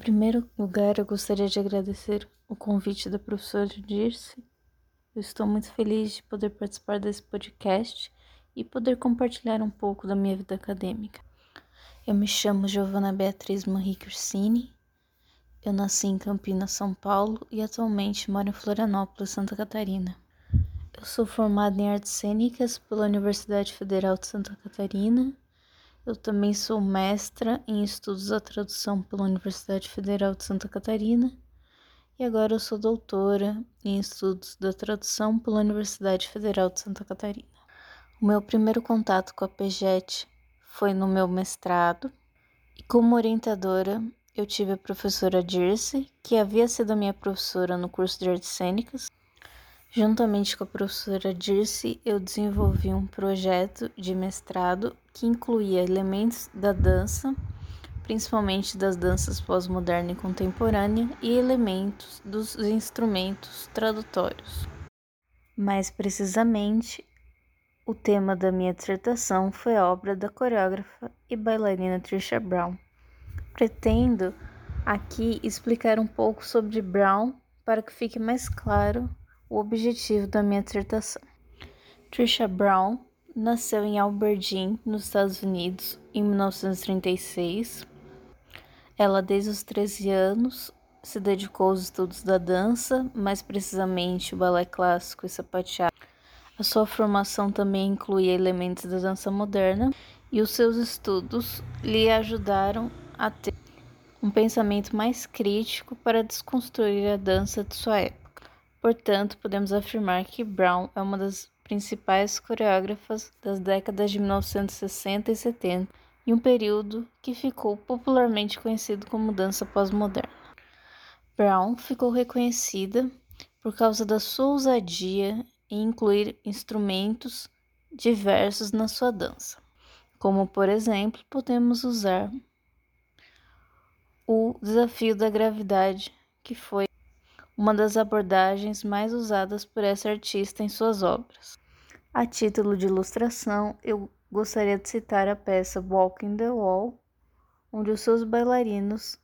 primeiro lugar, eu gostaria de agradecer o convite da professora Dirce. Eu estou muito feliz de poder participar desse podcast e poder compartilhar um pouco da minha vida acadêmica. Eu me chamo Giovana Beatriz Marie Cursini. Eu nasci em Campinas, São Paulo e atualmente moro em Florianópolis, Santa Catarina. Eu sou formada em artes cênicas pela Universidade Federal de Santa Catarina. Eu também sou mestra em estudos da tradução pela Universidade Federal de Santa Catarina. E agora eu sou doutora em estudos da tradução pela Universidade Federal de Santa Catarina. O meu primeiro contato com a PEGET foi no meu mestrado, e como orientadora eu tive a professora Dirce, que havia sido a minha professora no curso de artes cênicas. Juntamente com a professora Dirce, eu desenvolvi um projeto de mestrado que incluía elementos da dança, principalmente das danças pós-moderna e contemporânea, e elementos dos instrumentos tradutórios. Mais precisamente, o tema da minha dissertação foi a obra da coreógrafa e bailarina Trisha Brown. Pretendo aqui explicar um pouco sobre Brown para que fique mais claro o objetivo da minha dissertação. Trisha Brown nasceu em Aberdeen, nos Estados Unidos, em 1936. Ela, desde os 13 anos, se dedicou aos estudos da dança, mais precisamente o balé clássico e sapateado. A sua formação também incluía elementos da dança moderna e os seus estudos lhe ajudaram a ter um pensamento mais crítico para desconstruir a dança de sua época. Portanto, podemos afirmar que Brown é uma das principais coreógrafas das décadas de 1960 e 70, em um período que ficou popularmente conhecido como dança pós-moderna. Brown ficou reconhecida por causa da sua ousadia em incluir instrumentos diversos na sua dança, como por exemplo, podemos usar o desafio da gravidade, que foi uma das abordagens mais usadas por essa artista em suas obras. A título de ilustração, eu gostaria de citar a peça Walking the Wall, onde os seus bailarinos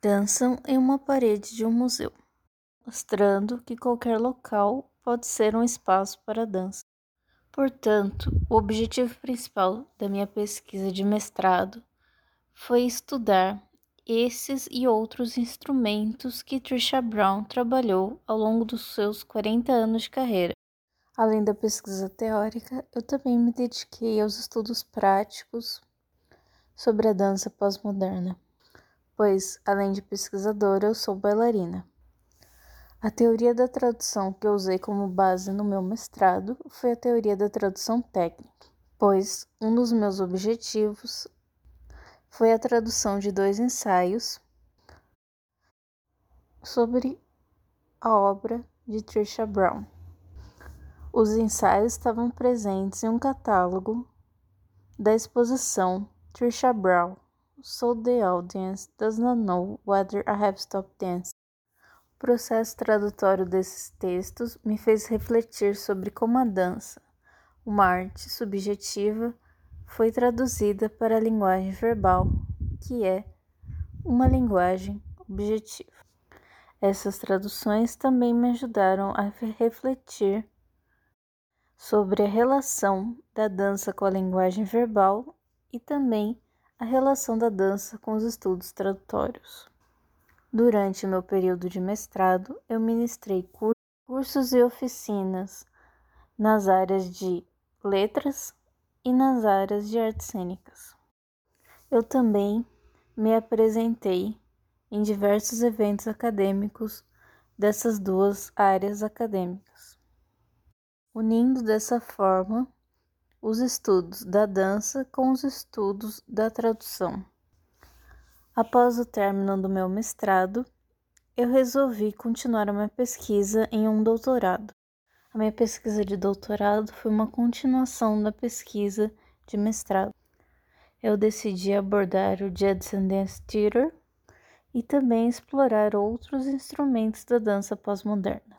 dançam em uma parede de um museu, mostrando que qualquer local pode ser um espaço para dança. Portanto, o objetivo principal da minha pesquisa de mestrado foi estudar esses e outros instrumentos que Trisha Brown trabalhou ao longo dos seus 40 anos de carreira. Além da pesquisa teórica, eu também me dediquei aos estudos práticos sobre a dança pós-moderna, pois, além de pesquisadora, eu sou bailarina. A teoria da tradução que eu usei como base no meu mestrado foi a teoria da tradução técnica, pois um dos meus objetivos foi a tradução de dois ensaios sobre a obra de Trisha Brown. Os ensaios estavam presentes em um catálogo da exposição Trisha Brown So the Audience Does Not Know Whether I Have Stopped Dancing. O processo tradutório desses textos me fez refletir sobre como a dança, uma arte subjetiva, foi traduzida para a linguagem verbal, que é uma linguagem objetiva. Essas traduções também me ajudaram a refletir sobre a relação da dança com a linguagem verbal e também a relação da dança com os estudos tradutórios. Durante meu período de mestrado, eu ministrei cursos e oficinas nas áreas de letras, e nas áreas de artes cênicas. Eu também me apresentei em diversos eventos acadêmicos dessas duas áreas acadêmicas, unindo dessa forma os estudos da dança com os estudos da tradução. Após o término do meu mestrado, eu resolvi continuar a minha pesquisa em um doutorado. A minha pesquisa de doutorado foi uma continuação da pesquisa de mestrado. Eu decidi abordar o Jazz Dance Theater e também explorar outros instrumentos da dança pós-moderna.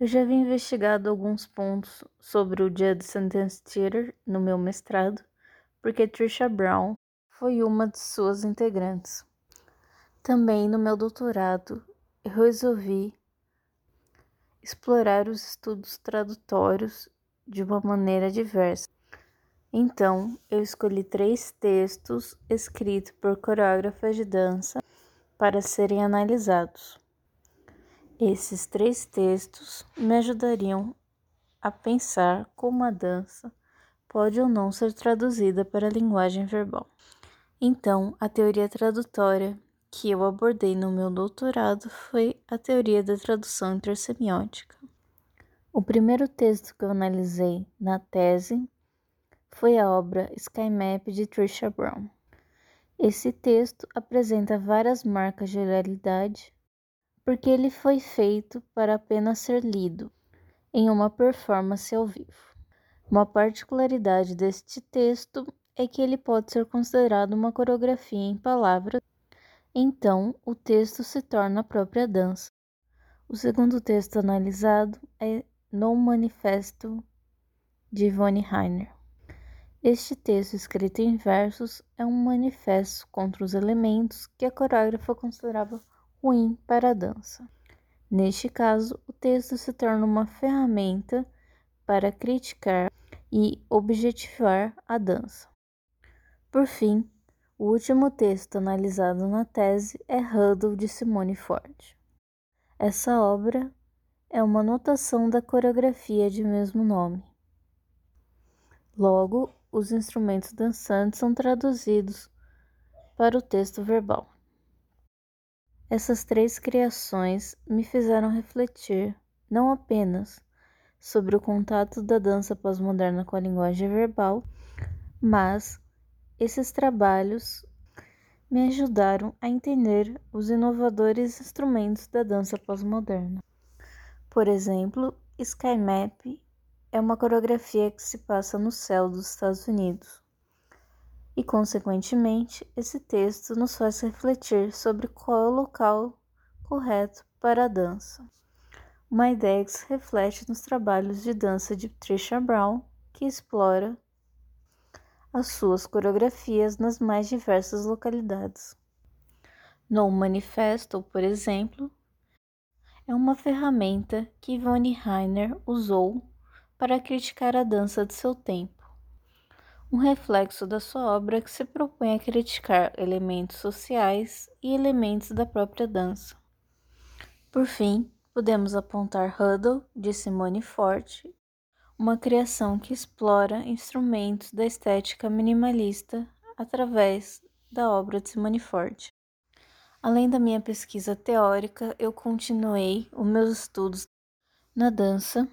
Eu já havia investigado alguns pontos sobre o Jazz Dance Theater no meu mestrado, porque Trisha Brown foi uma de suas integrantes. Também no meu doutorado, eu resolvi explorar os estudos tradutórios de uma maneira diversa. Então, eu escolhi três textos escritos por coreógrafas de dança para serem analisados. Esses três textos me ajudariam a pensar como a dança pode ou não ser traduzida para a linguagem verbal. Então, a teoria tradutória que eu abordei no meu doutorado foi a teoria da tradução intersemiótica. O primeiro texto que eu analisei na tese foi a obra Sky Map de Trisha Brown. Esse texto apresenta várias marcas de realidade porque ele foi feito para apenas ser lido em uma performance ao vivo. Uma particularidade deste texto é que ele pode ser considerado uma coreografia em palavras, então o texto se torna a própria dança. O segundo texto analisado é No Manifesto de Yvonne Heiner. Este texto, escrito em versos, é um manifesto contra os elementos que a coreógrafa considerava ruim para a dança. Neste caso, o texto se torna uma ferramenta para criticar e objetivar a dança. Por fim, o último texto analisado na tese é Huddle de Simone Ford. Essa obra é uma notação da coreografia de mesmo nome. Logo, os instrumentos dançantes são traduzidos para o texto verbal. Essas três criações me fizeram refletir não apenas sobre o contato da dança pós-moderna com a linguagem verbal, mas esses trabalhos me ajudaram a entender os inovadores instrumentos da dança pós-moderna. Por exemplo, Sky Map é uma coreografia que se passa no céu dos Estados Unidos. E, consequentemente, esse texto nos faz refletir sobre qual é o local correto para a dança. Uma ideia que se reflete nos trabalhos de dança de Trisha Brown, que explora as suas coreografias nas mais diversas localidades. No Manifesto, por exemplo, é uma ferramenta que Yvonne Heiner usou para criticar a dança de seu tempo. Um reflexo da sua obra que se propõe a criticar elementos sociais e elementos da própria dança. Por fim, podemos apontar Huddle, de Simone Forte, uma criação que explora instrumentos da estética minimalista através da obra de Simone Forte. Além da minha pesquisa teórica, eu continuei os meus estudos na dança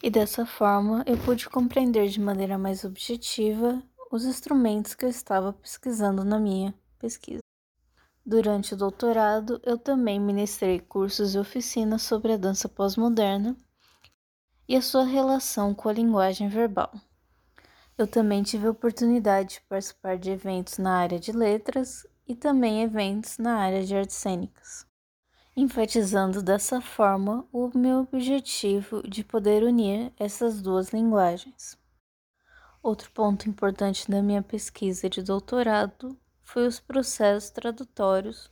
e dessa forma eu pude compreender de maneira mais objetiva os instrumentos que eu estava pesquisando na minha pesquisa. Durante o doutorado, eu também ministrei cursos e oficinas sobre a dança pós-moderna e a sua relação com a linguagem verbal. Eu também tive a oportunidade de participar de eventos na área de letras e também eventos na área de artes cênicas enfatizando dessa forma o meu objetivo de poder unir essas duas linguagens. Outro ponto importante da minha pesquisa de doutorado foi os processos tradutórios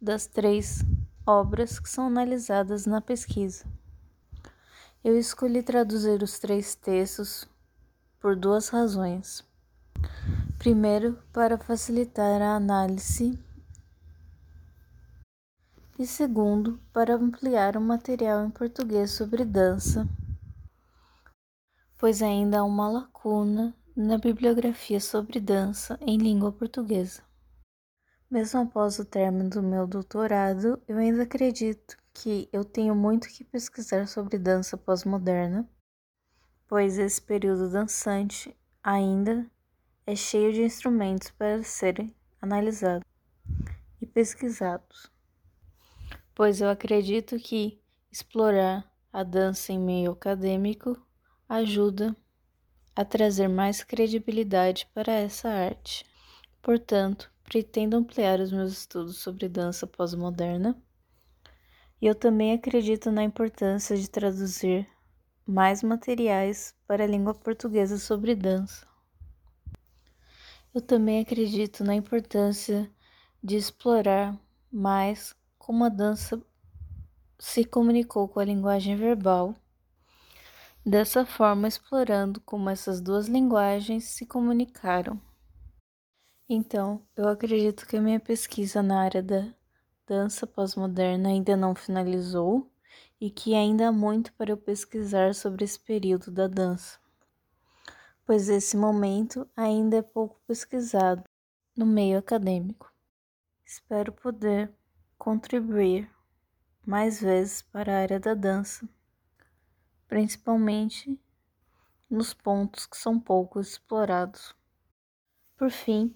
das três obras que são analisadas na pesquisa. Eu escolhi traduzir os três textos por duas razões. Primeiro, para facilitar a análise e segundo, para ampliar o material em português sobre dança, pois ainda há uma lacuna na bibliografia sobre dança em língua portuguesa. Mesmo após o término do meu doutorado, eu ainda acredito que eu tenho muito que pesquisar sobre dança pós-moderna, pois esse período dançante ainda é cheio de instrumentos para serem analisados e pesquisados pois eu acredito que explorar a dança em meio acadêmico ajuda a trazer mais credibilidade para essa arte. Portanto, pretendo ampliar os meus estudos sobre dança pós-moderna e eu também acredito na importância de traduzir mais materiais para a língua portuguesa sobre dança. Eu também acredito na importância de explorar mais como a dança se comunicou com a linguagem verbal, dessa forma explorando como essas duas linguagens se comunicaram. Então, eu acredito que a minha pesquisa na área da dança pós-moderna ainda não finalizou e que ainda há muito para eu pesquisar sobre esse período da dança, pois esse momento ainda é pouco pesquisado no meio acadêmico. Espero poder contribuir mais vezes para a área da dança, principalmente nos pontos que são pouco explorados. Por fim,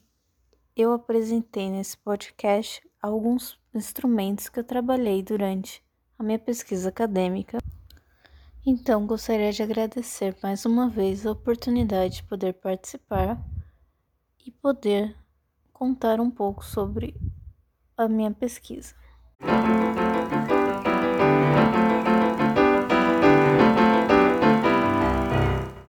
eu apresentei nesse podcast alguns instrumentos que eu trabalhei durante a minha pesquisa acadêmica. Então, gostaria de agradecer mais uma vez a oportunidade de poder participar e poder contar um pouco sobre a minha pesquisa.